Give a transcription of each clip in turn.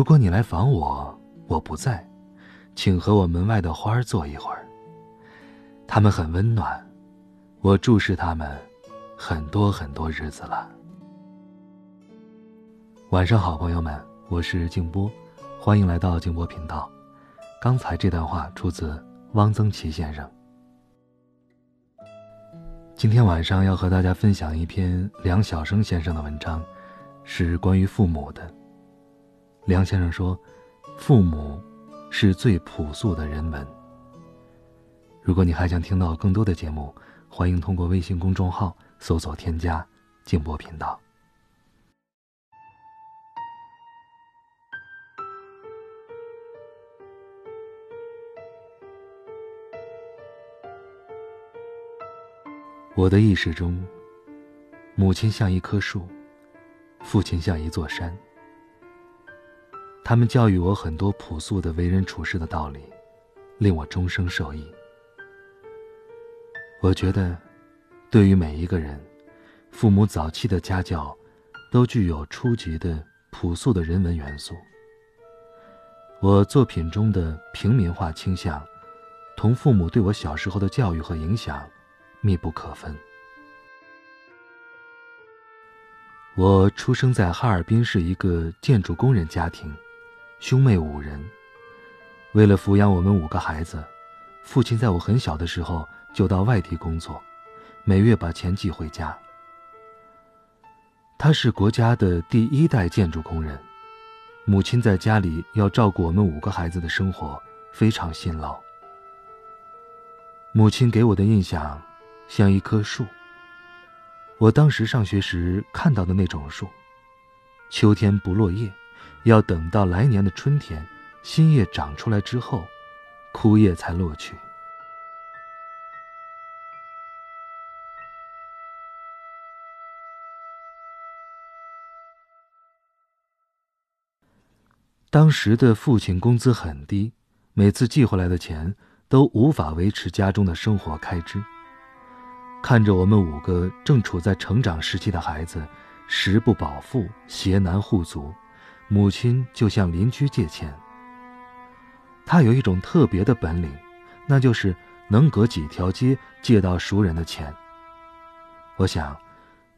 如果你来访我，我不在，请和我门外的花坐一会儿。它们很温暖，我注视它们很多很多日子了。晚上好，朋友们，我是静波，欢迎来到静波频道。刚才这段话出自汪曾祺先生。今天晚上要和大家分享一篇梁晓声先生的文章，是关于父母的。梁先生说：“父母是最朴素的人文。”如果你还想听到更多的节目，欢迎通过微信公众号搜索添加“静波频道”。我的意识中，母亲像一棵树，父亲像一座山。他们教育我很多朴素的为人处事的道理，令我终生受益。我觉得，对于每一个人，父母早期的家教，都具有初级的朴素的人文元素。我作品中的平民化倾向，同父母对我小时候的教育和影响，密不可分。我出生在哈尔滨市一个建筑工人家庭。兄妹五人，为了抚养我们五个孩子，父亲在我很小的时候就到外地工作，每月把钱寄回家。他是国家的第一代建筑工人，母亲在家里要照顾我们五个孩子的生活，非常辛劳。母亲给我的印象，像一棵树。我当时上学时看到的那种树，秋天不落叶。要等到来年的春天，新叶长出来之后，枯叶才落去。当时的父亲工资很低，每次寄回来的钱都无法维持家中的生活开支。看着我们五个正处在成长时期的孩子，食不饱腹，鞋难护足。母亲就向邻居借钱。他有一种特别的本领，那就是能隔几条街借到熟人的钱。我想，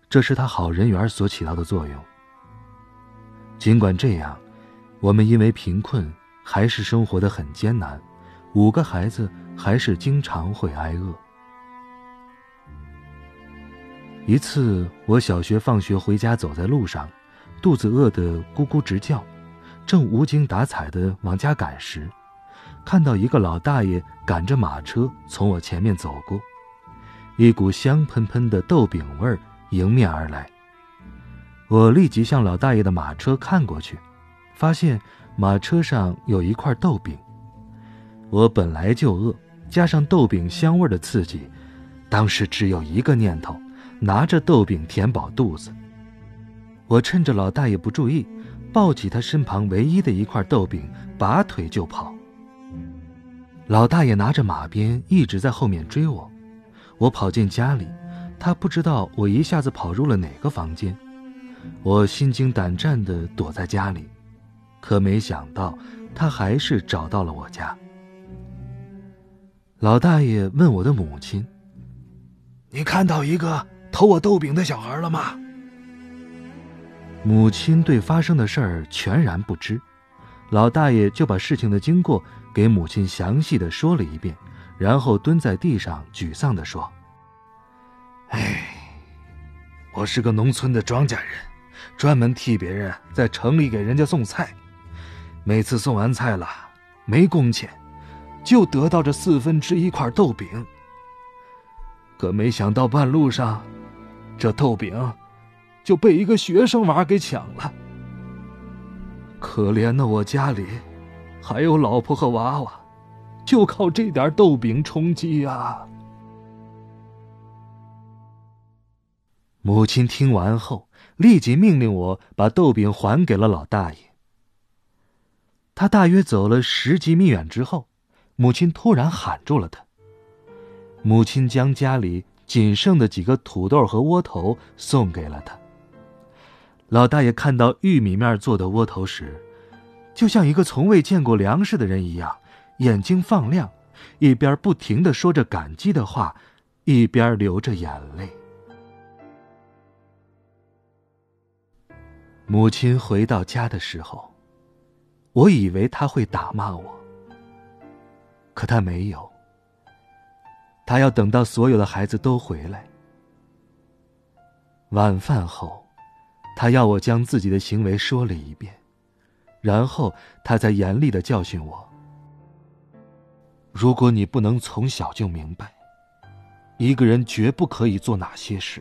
这是他好人缘所起到的作用。尽管这样，我们因为贫困，还是生活的很艰难，五个孩子还是经常会挨饿。一次，我小学放学回家，走在路上。肚子饿得咕咕直叫，正无精打采地往家赶时，看到一个老大爷赶着马车从我前面走过，一股香喷喷的豆饼味儿迎面而来。我立即向老大爷的马车看过去，发现马车上有一块豆饼。我本来就饿，加上豆饼香味的刺激，当时只有一个念头：拿着豆饼填饱肚子。我趁着老大爷不注意，抱起他身旁唯一的一块豆饼，拔腿就跑。老大爷拿着马鞭一直在后面追我。我跑进家里，他不知道我一下子跑入了哪个房间。我心惊胆战地躲在家里，可没想到他还是找到了我家。老大爷问我的母亲：“你看到一个偷我豆饼的小孩了吗？”母亲对发生的事儿全然不知，老大爷就把事情的经过给母亲详细的说了一遍，然后蹲在地上沮丧的说：“哎，我是个农村的庄稼人，专门替别人在城里给人家送菜，每次送完菜了没工钱，就得到这四分之一块豆饼。可没想到半路上，这豆饼……”就被一个学生娃给抢了，可怜的我家里还有老婆和娃娃，就靠这点豆饼充饥啊！母亲听完后，立即命令我把豆饼还给了老大爷。他大约走了十几米远之后，母亲突然喊住了他。母亲将家里仅剩的几个土豆和窝头送给了他。老大爷看到玉米面做的窝头时，就像一个从未见过粮食的人一样，眼睛放亮，一边不停的说着感激的话，一边流着眼泪。母亲回到家的时候，我以为他会打骂我，可他没有。他要等到所有的孩子都回来。晚饭后，他要我将自己的行为说了一遍，然后他才严厉的教训我：如果你不能从小就明白，一个人绝不可以做哪些事，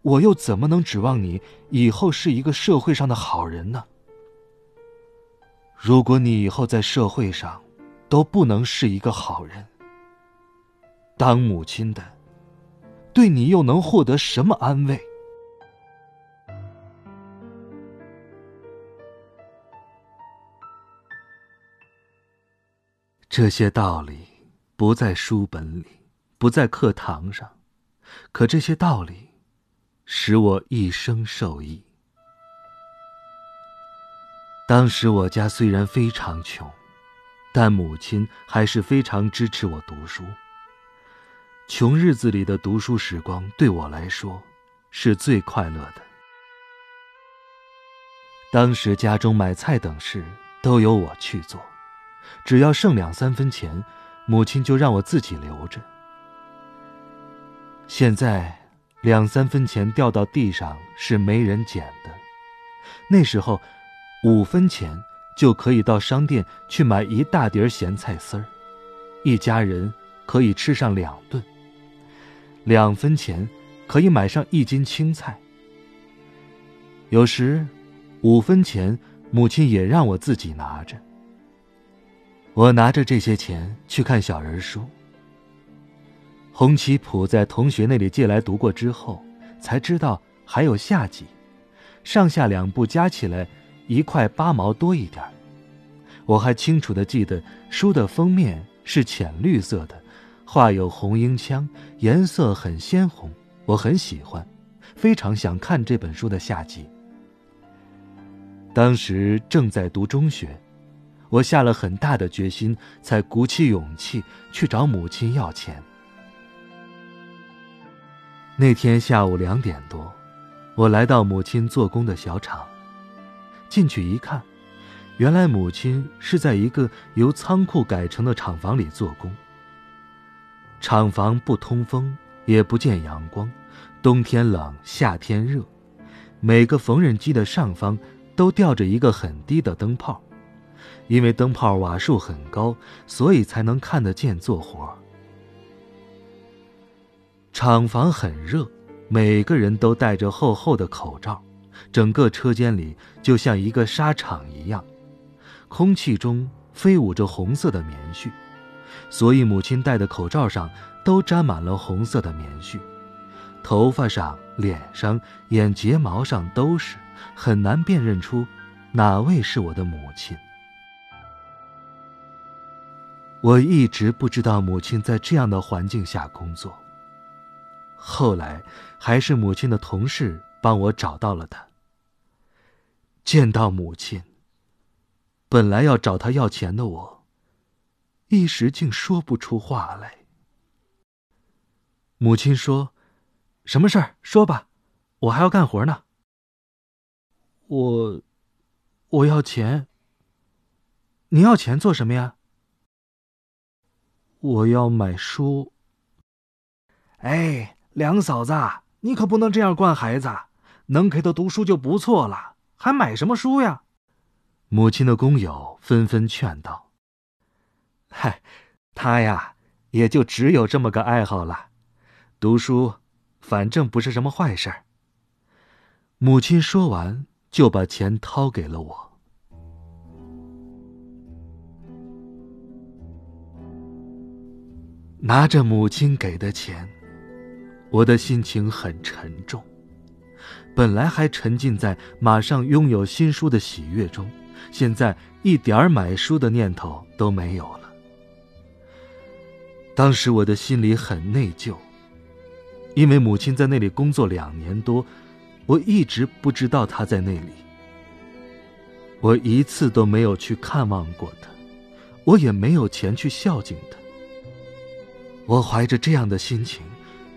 我又怎么能指望你以后是一个社会上的好人呢？如果你以后在社会上都不能是一个好人，当母亲的，对你又能获得什么安慰？这些道理不在书本里，不在课堂上，可这些道理使我一生受益。当时我家虽然非常穷，但母亲还是非常支持我读书。穷日子里的读书时光对我来说是最快乐的。当时家中买菜等事都由我去做，只要剩两三分钱，母亲就让我自己留着。现在两三分钱掉到地上是没人捡的，那时候五分钱就可以到商店去买一大碟咸菜丝儿，一家人可以吃上两顿。两分钱可以买上一斤青菜。有时，五分钱母亲也让我自己拿着。我拿着这些钱去看小人书。洪七普在同学那里借来读过之后，才知道还有下集，上下两部加起来一块八毛多一点。我还清楚的记得书的封面是浅绿色的。画有红缨枪，颜色很鲜红，我很喜欢，非常想看这本书的下集。当时正在读中学，我下了很大的决心，才鼓起勇气去找母亲要钱。那天下午两点多，我来到母亲做工的小厂，进去一看，原来母亲是在一个由仓库改成的厂房里做工。厂房不通风，也不见阳光，冬天冷，夏天热。每个缝纫机的上方都吊着一个很低的灯泡，因为灯泡瓦数很高，所以才能看得见做活。厂房很热，每个人都戴着厚厚的口罩，整个车间里就像一个沙场一样，空气中飞舞着红色的棉絮。所以，母亲戴的口罩上都沾满了红色的棉絮，头发上、脸上、眼睫毛上都是，很难辨认出哪位是我的母亲。我一直不知道母亲在这样的环境下工作。后来，还是母亲的同事帮我找到了她。见到母亲，本来要找她要钱的我。一时竟说不出话来。母亲说：“什么事儿？说吧，我还要干活呢。”我，我要钱。你要钱做什么呀？我要买书。哎，梁嫂子，你可不能这样惯孩子，能给他读书就不错了，还买什么书呀？母亲的工友纷纷劝道。嗨，他呀，也就只有这么个爱好了，读书，反正不是什么坏事。母亲说完，就把钱掏给了我。拿着母亲给的钱，我的心情很沉重。本来还沉浸在马上拥有新书的喜悦中，现在一点儿买书的念头都没有了。当时我的心里很内疚，因为母亲在那里工作两年多，我一直不知道她在那里。我一次都没有去看望过她，我也没有钱去孝敬她。我怀着这样的心情，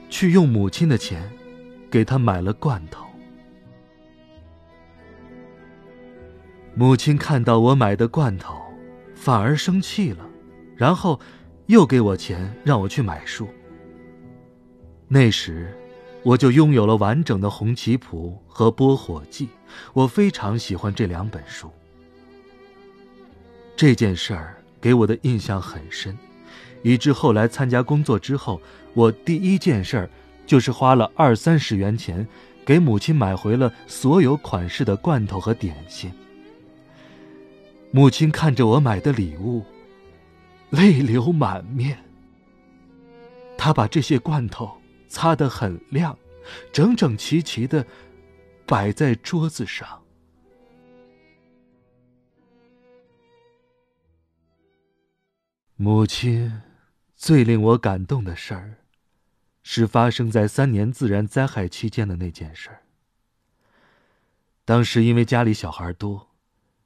去用母亲的钱，给她买了罐头。母亲看到我买的罐头，反而生气了，然后又给我钱让我去买书。那时，我就拥有了完整的《红旗谱》和《拨火记》，我非常喜欢这两本书。这件事儿给我的印象很深，以致后来参加工作之后，我第一件事儿就是花了二三十元钱，给母亲买回了所有款式的罐头和点心。母亲看着我买的礼物，泪流满面。她把这些罐头擦得很亮，整整齐齐的摆在桌子上。母亲最令我感动的事儿，是发生在三年自然灾害期间的那件事儿。当时因为家里小孩多。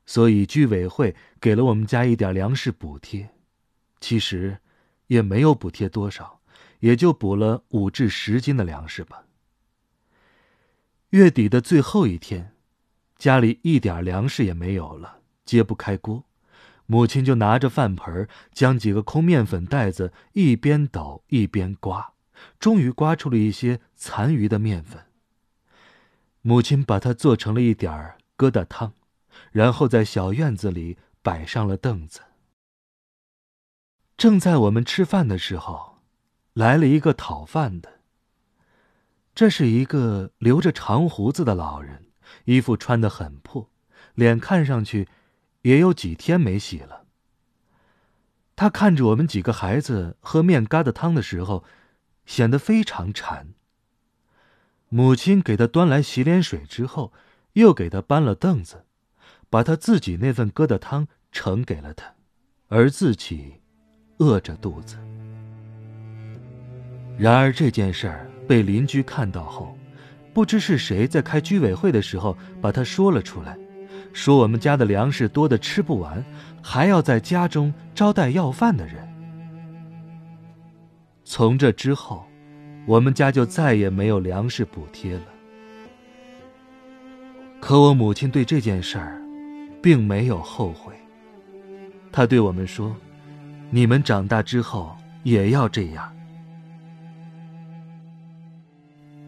所以居委会给了我们家一点粮食补贴，其实也没有补贴多少，也就补了五至十斤的粮食吧。月底的最后一天，家里一点粮食也没有了，揭不开锅，母亲就拿着饭盆，将几个空面粉袋子一边抖一边刮，终于刮出了一些残余的面粉。母亲把它做成了一点儿疙瘩汤。然后在小院子里摆上了凳子。正在我们吃饭的时候，来了一个讨饭的。这是一个留着长胡子的老人，衣服穿得很破，脸看上去也有几天没洗了。他看着我们几个孩子喝面疙瘩汤的时候，显得非常馋。母亲给他端来洗脸水之后，又给他搬了凳子。把他自己那份疙瘩汤盛给了他，而自己饿着肚子。然而这件事儿被邻居看到后，不知是谁在开居委会的时候把他说了出来，说我们家的粮食多的吃不完，还要在家中招待要饭的人。从这之后，我们家就再也没有粮食补贴了。可我母亲对这件事儿。并没有后悔。她对我们说：“你们长大之后也要这样。”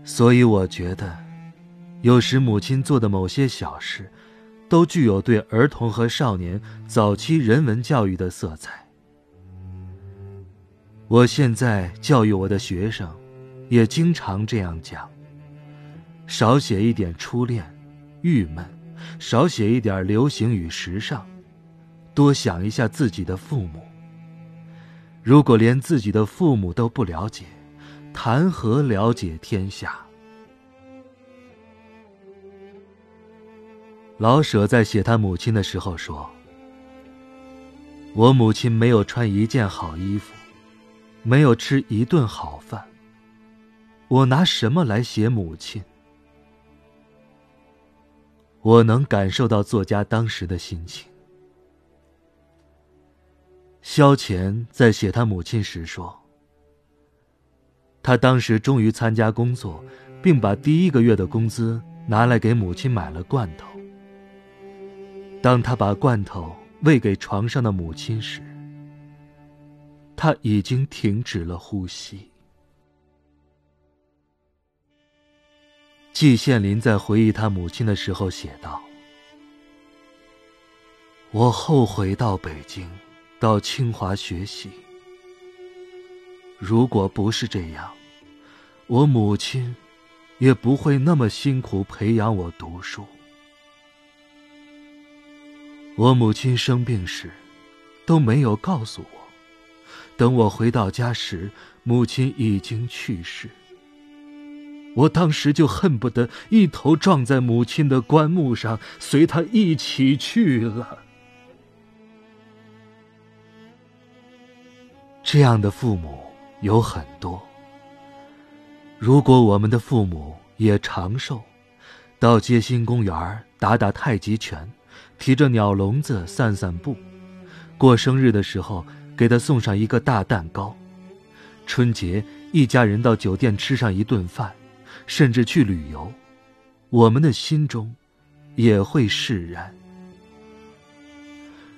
所以我觉得，有时母亲做的某些小事，都具有对儿童和少年早期人文教育的色彩。我现在教育我的学生，也经常这样讲：少写一点初恋、郁闷。少写一点流行与时尚，多想一下自己的父母。如果连自己的父母都不了解，谈何了解天下？老舍在写他母亲的时候说：“我母亲没有穿一件好衣服，没有吃一顿好饭。我拿什么来写母亲？”我能感受到作家当时的心情。萧乾在写他母亲时说：“他当时终于参加工作，并把第一个月的工资拿来给母亲买了罐头。当他把罐头喂给床上的母亲时，他已经停止了呼吸。”季羡林在回忆他母亲的时候写道：“我后悔到北京，到清华学习。如果不是这样，我母亲也不会那么辛苦培养我读书。我母亲生病时，都没有告诉我，等我回到家时，母亲已经去世。我当时就恨不得一头撞在母亲的棺木上，随她一起去了。这样的父母有很多。如果我们的父母也长寿，到街心公园打打太极拳，提着鸟笼子散散步，过生日的时候给他送上一个大蛋糕，春节一家人到酒店吃上一顿饭。甚至去旅游，我们的心中也会释然。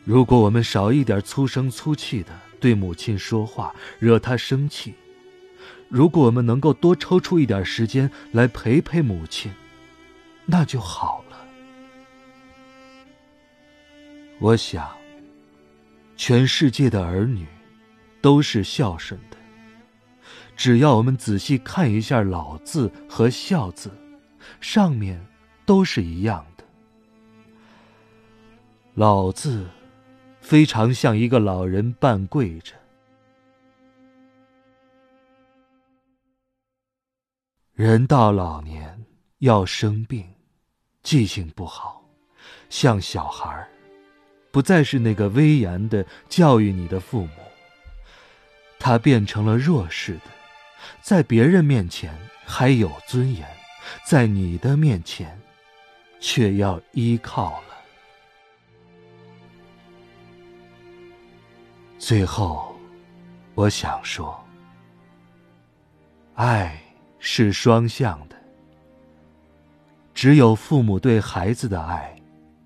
如果我们少一点粗声粗气的对母亲说话，惹她生气；如果我们能够多抽出一点时间来陪陪母亲，那就好了。我想，全世界的儿女都是孝顺的。只要我们仔细看一下“老”字和“孝”字，上面都是一样的。“老”字非常像一个老人半跪着。人到老年要生病，记性不好，像小孩不再是那个威严的教育你的父母，他变成了弱势的。在别人面前还有尊严，在你的面前，却要依靠了。最后，我想说，爱是双向的。只有父母对孩子的爱，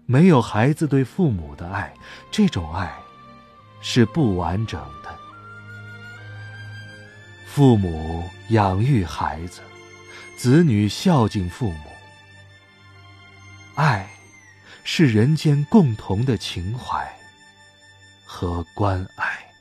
没有孩子对父母的爱，这种爱是不完整的。父母养育孩子，子女孝敬父母。爱，是人间共同的情怀和关爱。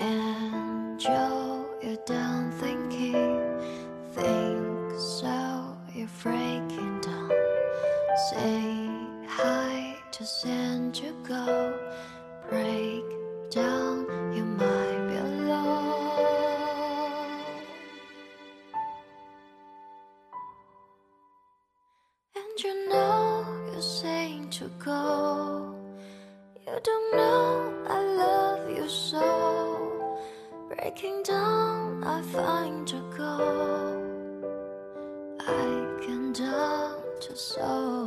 And Joe, you're done thinking Think so, you're breaking down. Say hi, to send you go I can down to soul.